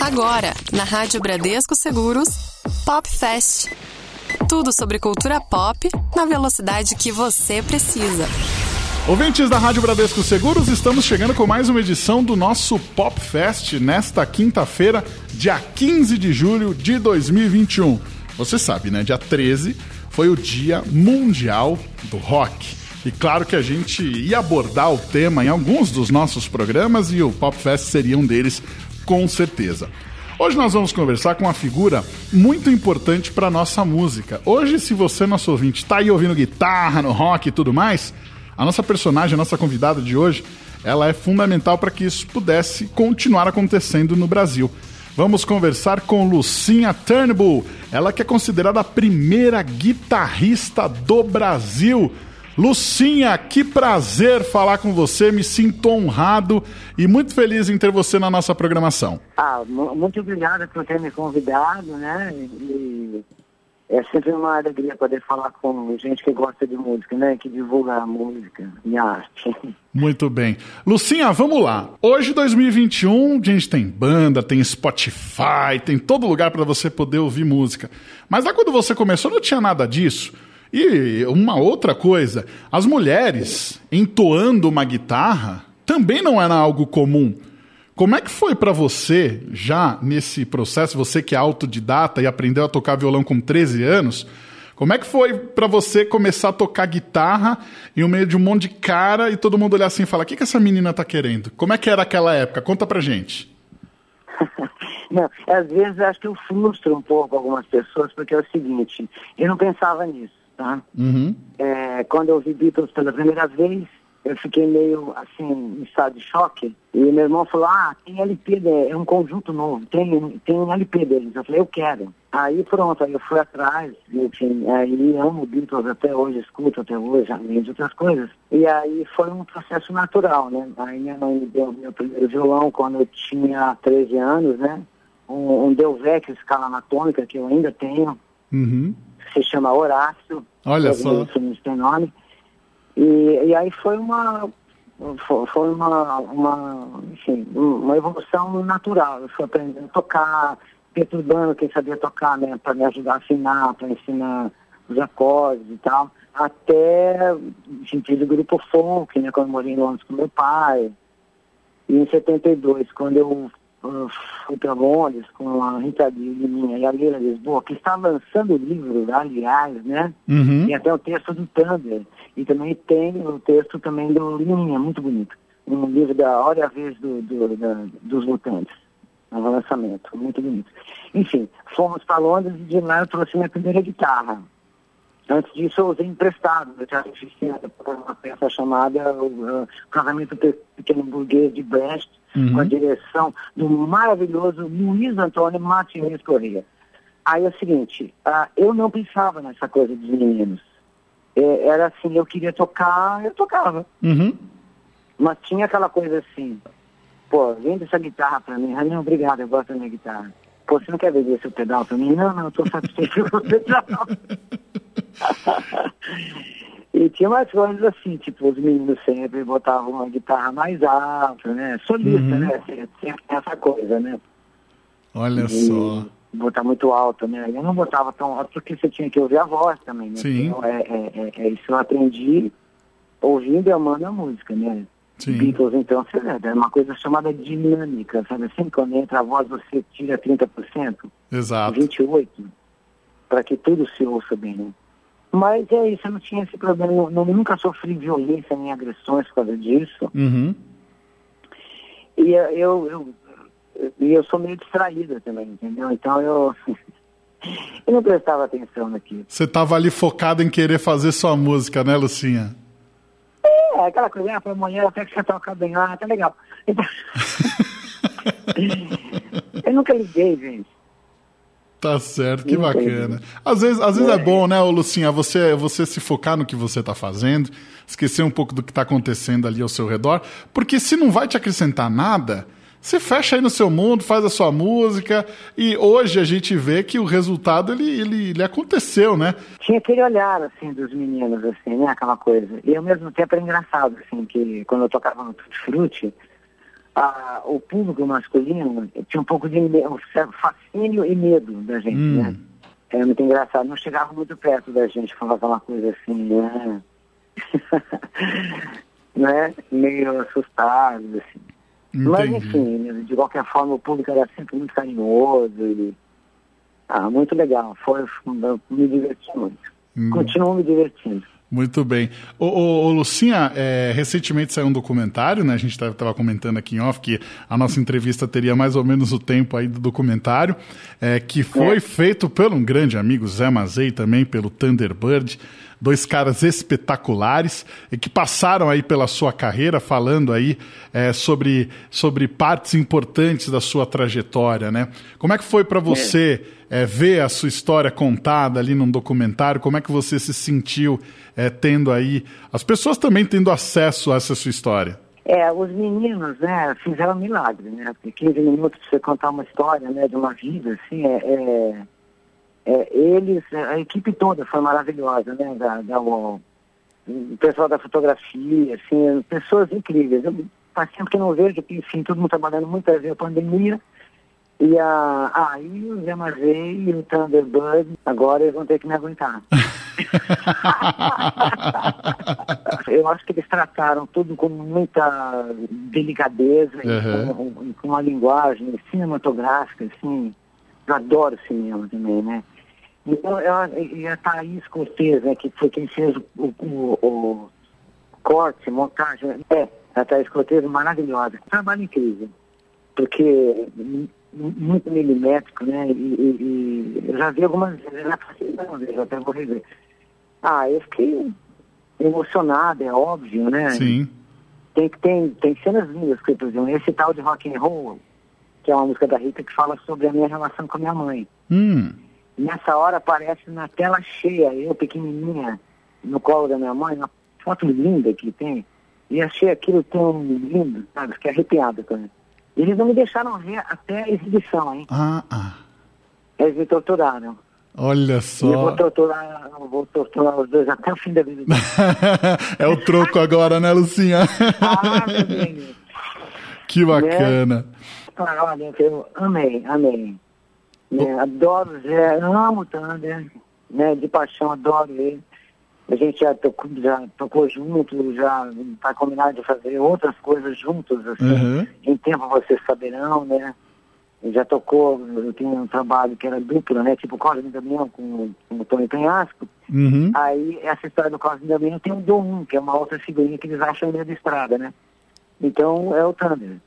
Agora, na Rádio Bradesco Seguros, Pop Fest. Tudo sobre cultura pop na velocidade que você precisa. Ouvintes da Rádio Bradesco Seguros, estamos chegando com mais uma edição do nosso Pop Fest nesta quinta-feira, dia 15 de julho de 2021. Você sabe, né? Dia 13 foi o Dia Mundial do Rock. E claro que a gente ia abordar o tema em alguns dos nossos programas e o Pop Fest seria um deles, com certeza. Hoje nós vamos conversar com uma figura muito importante para nossa música. Hoje, se você, nosso ouvinte, está aí ouvindo guitarra no rock e tudo mais, a nossa personagem, a nossa convidada de hoje, ela é fundamental para que isso pudesse continuar acontecendo no Brasil. Vamos conversar com Lucinha Turnbull, ela que é considerada a primeira guitarrista do Brasil. Lucinha, que prazer falar com você, me sinto honrado e muito feliz em ter você na nossa programação. Ah, muito obrigado por ter me convidado, né? E é sempre uma alegria poder falar com gente que gosta de música, né? Que divulga a música e a arte. Muito bem. Lucinha, vamos lá. Hoje, 2021, a gente tem banda, tem Spotify, tem todo lugar para você poder ouvir música. Mas lá quando você começou, não tinha nada disso. E uma outra coisa, as mulheres entoando uma guitarra também não era algo comum. Como é que foi para você, já nesse processo, você que é autodidata e aprendeu a tocar violão com 13 anos, como é que foi para você começar a tocar guitarra em meio de um monte de cara e todo mundo olhar assim e falar: o que, que essa menina tá querendo? Como é que era aquela época? Conta pra gente. Não, às vezes acho que eu frustro um pouco algumas pessoas, porque é o seguinte: eu não pensava nisso tá? Uhum. É, quando eu vi Beatles pela primeira vez, eu fiquei meio assim, em estado de choque. E meu irmão falou, ah, tem LP, é um conjunto novo, tem, tem um LP deles. Eu falei, eu quero. Aí pronto, aí eu fui atrás, enfim, aí amo Beatles até hoje, escuto até hoje, além de outras coisas. E aí foi um processo natural, né? Aí minha mãe me deu meu primeiro violão quando eu tinha 13 aans, né? Um, um Delvecchio escala anatômica, que eu ainda tenho. Uhum se chama Horácio. Olha só. Tem nome. E, e aí foi uma foi uma, uma, enfim, uma evolução natural. Eu fui aprendendo a tocar, perturbando quem sabia tocar, né, para me ajudar a afinar, para ensinar os acordes e tal. Até, enfim, fiz o grupo folk, né, quando eu morei em Londres com meu pai. E em 72, quando eu fui para Londres com a Rita Liminha e a Leila Lisboa, que está lançando o livro, aliás, né? Uhum. Tem até o texto do Thunder. E também tem o texto também do Liminha, muito bonito. Um livro da Hora e a Vez do, do, da, dos Lutantes. No lançamento, muito bonito. Enfim, fomos para Londres e de lá eu trouxe minha primeira guitarra. Antes disso, eu usei emprestado do Teatro Oficina para uma peça chamada o, uh, Casamento Pequeno Burguês de Brest, uhum. com a direção do maravilhoso Luiz Antônio Martins Corrêa. Aí é o seguinte, uh, eu não pensava nessa coisa dos meninos. É, era assim, eu queria tocar, eu tocava. Uhum. Mas tinha aquela coisa assim, pô, vende essa guitarra pra mim. Ah, não, obrigado, eu gosto da minha guitarra. Pô, você não quer vender seu pedal pra mim? Não, não, eu tô satisfeito com o pedal. e tinha mais coisas assim, tipo, os meninos sempre botavam uma guitarra mais alta, né? Solista, uhum. né? Sempre essa coisa, né? Olha e só. Botar muito alto, né? Eu não botava tão alto porque você tinha que ouvir a voz também, né? Sim. Então, é, é, é, é isso eu aprendi ouvindo e amando a música, né? Sim. Beatles, então, é uma coisa chamada dinâmica, sabe? Assim, quando entra a voz, você tira 30%. Exato. 28%, para que tudo se ouça bem, né? Mas é isso, eu não tinha esse problema, eu, eu nunca sofri violência nem agressões por causa disso. Uhum. E eu, eu, eu, eu sou meio distraída também, entendeu? Então eu, eu não prestava atenção naquilo. Você estava ali focado em querer fazer sua música, né, Lucinha? É, aquela coisa, ah, amanhã até que você toca bem, ah, tá legal. Então... eu nunca liguei, gente. Tá certo, que bacana. Às vezes, às vezes é. é bom, né, Lucinha, você, você se focar no que você está fazendo, esquecer um pouco do que está acontecendo ali ao seu redor, porque se não vai te acrescentar nada, você fecha aí no seu mundo, faz a sua música, e hoje a gente vê que o resultado, ele, ele, ele aconteceu, né? Tinha aquele olhar, assim, dos meninos, assim, né, aquela coisa. E ao mesmo tempo era engraçado, assim, que quando eu tocava no Tutti Frutti, a, o público masculino tinha um pouco de um fascínio e medo da gente, Hum. né? É muito engraçado. Não chegava muito perto da gente, falava uma coisa assim, né? né? Meio assustado, assim. Mas Entendi. enfim, de qualquer forma o público era sempre muito carinhoso e ah, muito legal. Foi, me diverti muito. Hum. Continuo me divertindo. Muito bem. Ô, ô, ô, Lucinha, é, recentemente saiu um documentário, né? A gente estava comentando aqui em off que a nossa entrevista teria mais ou menos o tempo aí do documentário, é, que foi É. feito por um grande amigo, Zé Mazei, também pelo Thunderbird. Dois caras espetaculares e que passaram aí pela sua carreira falando aí é, sobre, sobre partes importantes da sua trajetória, né? Como é que foi para você é, ver a sua história contada ali num documentário? Como é que você se sentiu é, tendo aí as pessoas também tendo acesso a essa sua história? É, os meninos, né, fizeram milagre, né? Porque 15 minutos pra você contar uma história, né, de uma vida, assim, é, é, é, eles, a equipe toda foi maravilhosa, né, da, da o, o pessoal da fotografia, assim, pessoas incríveis. Eu, faz tempo que não vejo, enfim, todo mundo trabalhando muito, aí veio a pandemia, e a, e o Zé Mazei e o Thunderbird, agora eles vão ter que me aguentar. Eu acho que eles trataram tudo com muita delicadeza e Uhum. com, com uma linguagem cinematográfica, assim. Eu adoro cinema também, né? Então, eu, e a Thaís Cortez, né, que foi quem fez o, o, o- corte, montagem. É, a Thaís Cortez maravilhosa. Trabalho incrível. Porque mu- muito milimétrico, né? E, e- e eu já vi algumas vezes, já passei uma vez, eu até vou rever. Ah, eu fiquei emocionado, é óbvio, né? Sim. Tem, tem, tem cenas lindas que, por exemplo, esse tal de rock and roll, que é uma música da Rita que fala sobre a minha relação com a minha mãe. Hum. Nessa hora aparece na tela cheia, eu pequenininha, no colo da minha mãe, uma foto linda que tem. E achei aquilo tão lindo, sabe? Fiquei arrepiado também. Eles não me deixaram ver até a exibição, hein? Ah, ah. Eles me torturaram. Olha E eu só. vou torturar, eu vou torturar os dois até o fim da vida. é o troco agora, né, Lucinha? ah, meu Deus. que bacana. Ah, olha, eu amei, amei. Né, adoro o Zé, amo o Thunder, né, de paixão, adoro ele. A gente já tocou, já tocou junto, já está combinado de fazer outras coisas juntos, assim. Uhum. Em tempo vocês saberão, né? Já tocou, eu tinha um trabalho que era duplo, né? Tipo Cosme Damião com, com o Tony Penhasco. Uhum. Aí, essa história do Cosme Damião tem o Dom, que é uma outra figurinha que eles acham meio da estrada, né? Então, é o Thunder.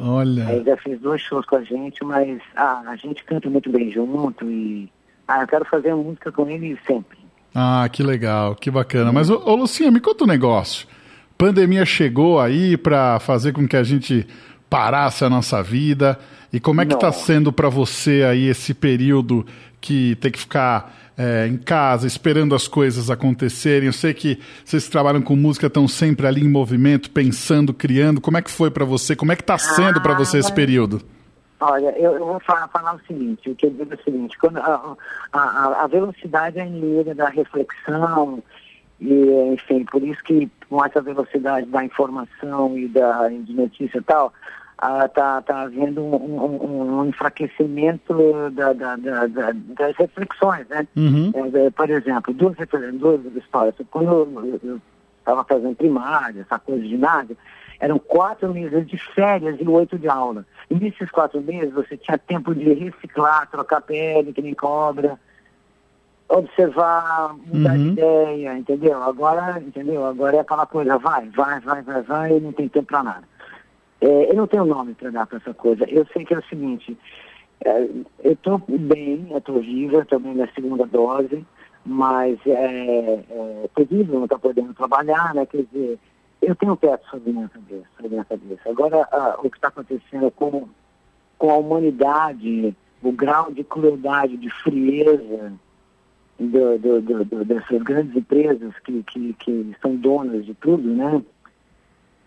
Aí Olha. já fez dois shows com a gente, mas ah, a gente canta muito bem junto e ah, eu quero fazer música com ele sempre. Ah, que legal, que bacana. Mas, ô, ô Lucinha, me conta um negócio. Pandemia chegou aí para fazer com que a gente parasse a nossa vida. E como é que está sendo para você aí esse período que tem que ficar é, em casa, esperando as coisas acontecerem? Eu sei que vocês que trabalham com música estão sempre ali em movimento, pensando, criando. Como é que foi para você? Como é que está sendo para você esse Ah, período? Olha, eu, eu vou falar, falar o seguinte, o que eu digo é o seguinte, quando a, a, a- velocidade é da reflexão, e enfim, por isso que com essa velocidade da informação e da de notícia e tal, ah, tá, tá havendo um, um- um enfraquecimento da, da- da- da- das reflexões, né? Uhum. É, é, por exemplo, duas, duas histórias. Quando eu estava fazendo primária, essa coisa de ginásio, eram quatro meses de férias e oito de aula. E nesses quatro meses você tinha tempo de reciclar, trocar pele, que nem cobra, observar, mudar de Uhum. ideia, entendeu? Agora, entendeu? Agora é aquela coisa, vai, vai, vai, vai, vai, e não tem tempo para nada. É, eu não tenho nome para dar para essa coisa. Eu sei que é o seguinte, é, eu estou bem, estou viva, também na segunda dose, mas é, é terrível não estar podendo trabalhar, né? Quer dizer, eu tenho um teto sobre minha cabeça, sobre minha cabeça. Agora, ah, o que está acontecendo com, com a humanidade, o grau de crueldade, de frieza do, do, do- dessas grandes empresas que, que, que são donas de tudo, né?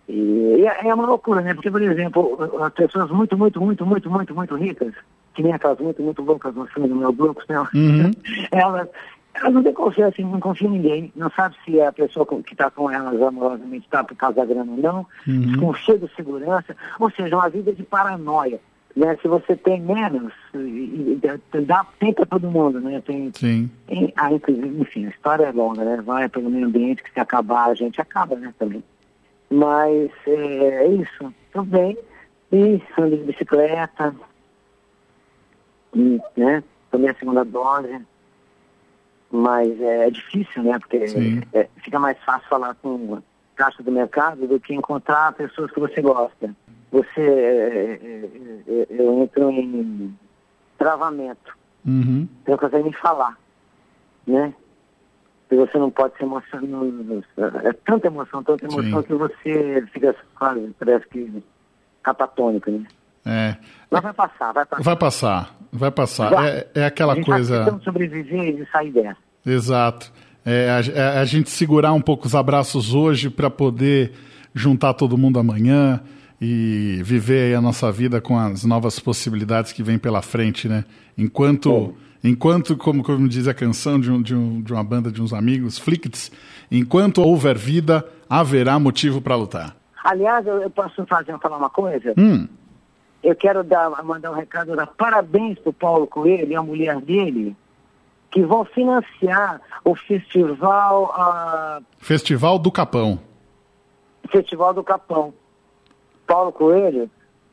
E, e é é uma loucura, né? Porque, por exemplo, as pessoas muito, muito, muito, muito, muito, muito ricas, que nem aquelas muito, muito loucas no filme do Mel Brooks, né? Uhum. Elas, Ela não tem confiança, não confia em ninguém, não sabe se a pessoa que está com elas amorosamente está por causa da grana ou não, Uhum. desconfia de segurança, ou seja, uma vida de paranoia. Né? Se você tem menos, dá, tem para todo mundo, né? Tem, Sim. tem- ah, inclusive, enfim, a história é longa, né? Vai pelo meio ambiente, que se acabar, a gente acaba, né, também. Mas é, é isso, tudo bem. E ando de bicicleta, e, né? Tomei a segunda dose. Mas é, é difícil, né? Porque é, fica mais fácil falar com caixa do mercado do que encontrar pessoas que você gosta. Você, é, é, é, eu entro em travamento. Uhum. Você não consegue nem falar, né? E você não pode se emocionar. É tanta emoção, tanta emoção Sim. que você fica quase, parece que catatônico, né? É. Mas vai passar, vai passar. Vai passar, vai passar. Vai. É, é aquela a coisa. tentando sobreviver e sair dessa. Exato. É a, é a gente segurar um pouco os abraços hoje para poder juntar todo mundo amanhã e viver aí a nossa vida com as novas possibilidades que vem pela frente, né? Enquanto, enquanto como, como diz a canção de, um, de, um, de uma banda de uns amigos, Flicts, enquanto houver vida, haverá motivo para lutar. Aliás, eu, eu posso fazer, falar uma coisa? Hum, Eu quero dar, mandar um recado, dar parabéns para o Paulo Coelho e a mulher dele, que vão financiar o festival, Festival do Capão. Festival do Capão. Paulo Coelho,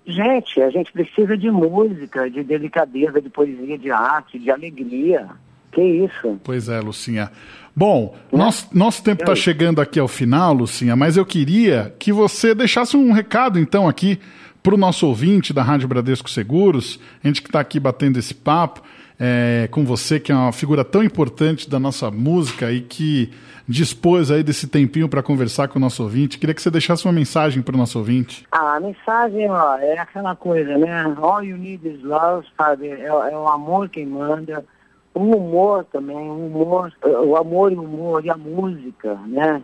gente, a gente precisa de música, de delicadeza, de poesia, de arte, de alegria. Que isso? Pois é, Lucinha. Bom, nosso, nosso tempo está chegando aqui ao final, Lucinha, mas eu queria que você deixasse um recado, então, aqui para o nosso ouvinte da Rádio Bradesco Seguros, a gente que está aqui batendo esse papo é, com você, que é uma figura tão importante da nossa música e que dispôs aí desse tempinho para conversar com o nosso ouvinte. Queria que você deixasse uma mensagem para o nosso ouvinte. Ah, a mensagem, ó, é aquela coisa, né? All you need is love, sabe? É, é o amor quem manda. O humor também, o humor, o amor e o humor e a música, né?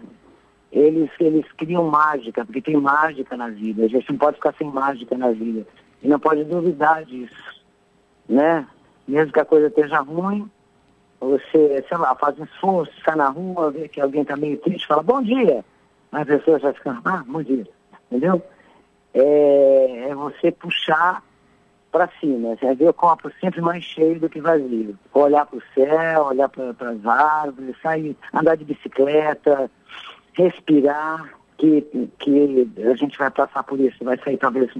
Eles, eles criam mágica, porque tem mágica na vida. A gente não pode ficar sem mágica na vida. E não pode duvidar disso, né? Mesmo que a coisa esteja ruim, você, sei lá, faz um esforço, sai na rua, vê que alguém está meio triste, fala bom dia. Aí a pessoa já fica, ah, bom dia. Entendeu? É, é você puxar para cima, você ver o copo sempre mais cheio do que vazio. Olhar para o céu, olhar para as árvores, sair, andar de bicicleta, respirar, que, que a gente vai passar por isso, vai sair talvez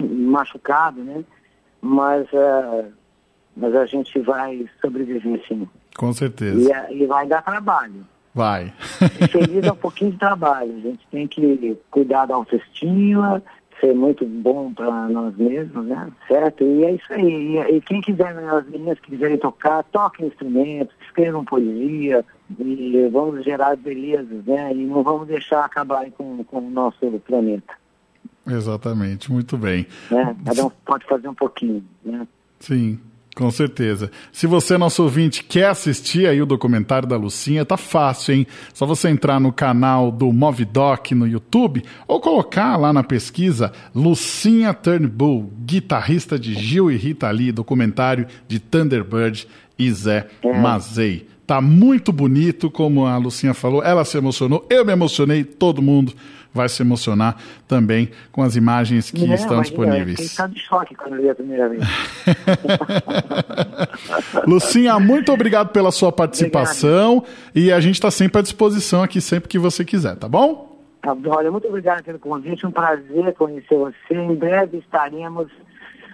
machucado, né? Mas, ah, mas a gente vai sobreviver sim. Com certeza. E, e vai dar trabalho. Vai. Feliz é um pouquinho de trabalho. A gente tem que cuidar da autoestima, ser muito bom para nós mesmos, né? Certo? E é isso aí. E, e quem quiser, as meninas que quiserem tocar, toquem instrumentos, escrevam poesia e vamos gerar belezas, né? E não vamos deixar acabar com, com o nosso planeta, Exatamente, muito bem. né? Cada um pode fazer um pouquinho, né? Sim, com certeza. Se você, nosso ouvinte, quer assistir aí o documentário da Lucinha, tá fácil, hein? Só você entrar no canal do Movidoc no YouTube ou colocar lá na pesquisa Lucinha Turnbull, guitarrista de Gil e Rita Lee, documentário de Thunderbird e Zé Mazei. Tá muito bonito, como a Lucinha falou. Ela se emocionou, eu me emocionei, todo mundo vai se emocionar também com as imagens que Não, estão imagina, disponíveis. De choque quando vi a primeira vez. Lucinha, muito obrigado pela sua participação e a gente está sempre à disposição aqui sempre que você quiser, tá bom? Tá bom, Olha, muito obrigado pelo convite, um prazer conhecer você. Em breve estaremos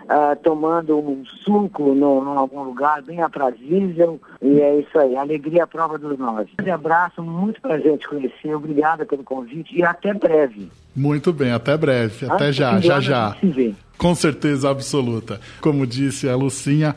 ah, tomando um suco no, em algum lugar bem aprazível. E é isso aí, alegria à prova dos nove. Um abraço, muito prazer te conhecer, obrigada pelo convite e até breve. Muito bem, até breve, até Antes já, já já. Com certeza absoluta. Como disse a Lucinha,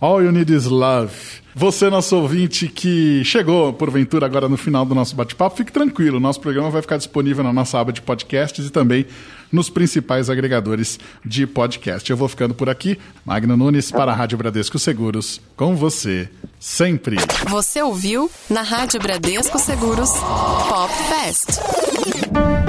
all you need is love. Você, nosso ouvinte que chegou, porventura, agora no final do nosso bate-papo, fique tranquilo, nosso programa vai ficar disponível na nossa aba de podcasts e também nos principais agregadores de podcast. Eu vou ficando por aqui. Magno Nunes para a Rádio Bradesco Seguros, com você, sempre. Você ouviu na Rádio Bradesco Seguros Pop Fest.